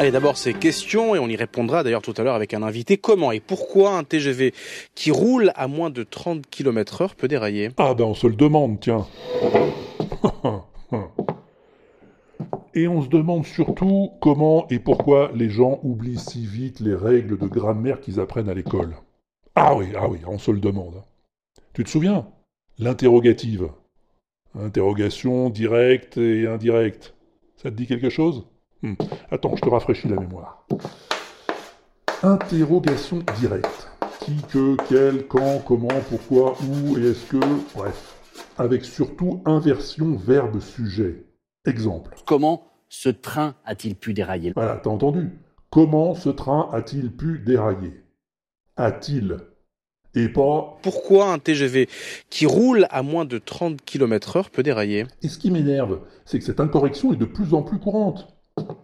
Allez, d'abord ces questions et on y répondra d'ailleurs tout à l'heure avec un invité. Comment et pourquoi un TGV qui roule à moins de 30 km heure peut dérailler? Ah ben on se le demande, tiens. Et on se demande surtout comment et pourquoi les gens oublient si vite les règles de grammaire qu'ils apprennent à l'école. Ah oui, ah oui, on se le demande. Tu te souviens? L'interrogative. Interrogation directe et indirecte. Ça te dit quelque chose? Hmm. Attends, je te rafraîchis la mémoire. Interrogation directe. Qui, que, quel, quand, comment, pourquoi, où et est-ce que. Bref. Avec surtout inversion verbe-sujet. Exemple. Comment ce train a-t-il pu dérailler? Voilà, t'as entendu Comment ce train a-t-il pu dérailler? A-t-il? Et pas. Pourquoi un TGV qui roule à moins de 30 km heure peut dérailler? Et ce qui m'énerve, c'est que cette incorrection est de plus en plus courante.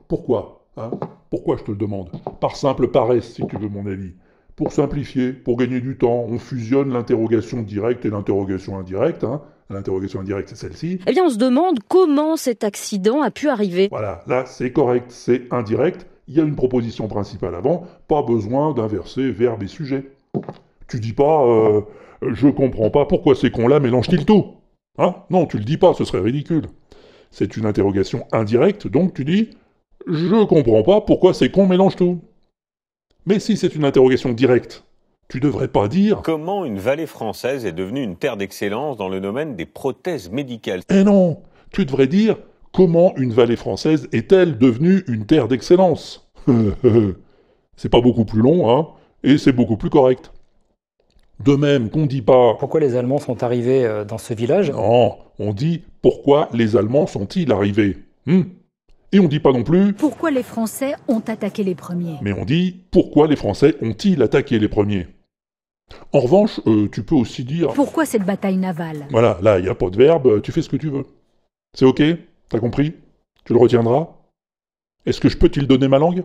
Pourquoi hein? Pourquoi, je te le demande? Par simple paresse, si tu veux mon avis. Pour simplifier, pour gagner du temps, on fusionne l'interrogation directe et l'interrogation indirecte. Hein. L'interrogation indirecte, c'est celle-ci. Eh bien, on se demande comment cet accident a pu arriver. Voilà, là, c'est correct, c'est indirect. Il y a une proposition principale avant, pas besoin d'inverser verbe et sujet. Tu dis pas, euh, je comprends pas pourquoi ces cons-là mélangent-ils tout Hein? Non, tu le dis pas, ce serait ridicule. C'est une interrogation indirecte, donc tu dis, je comprends pas pourquoi ces cons mélangent tout. Mais si c'est une interrogation directe, tu devrais pas dire Comment une vallée française est devenue une terre d'excellence dans le domaine des prothèses médicales? Eh non! Tu devrais dire Comment une vallée française est-elle devenue une terre d'excellence? C'est pas beaucoup plus long, hein Et c'est beaucoup plus correct. De même qu'on dit pas Pourquoi les Allemands sont arrivés euh, dans ce village? Non, on dit Pourquoi les Allemands sont-ils arrivés? Hmm? Et on dit pas non plus Pourquoi les Français ont attaqué les premiers? Mais on dit Pourquoi les Français ont-ils attaqué les premiers? En revanche, euh, tu peux aussi dire Pourquoi cette bataille navale? Voilà, là, il n'y a pas de verbe, tu fais ce que tu veux. C'est ok? T'as compris? Tu le retiendras? Est-ce que je peux te donner ma langue?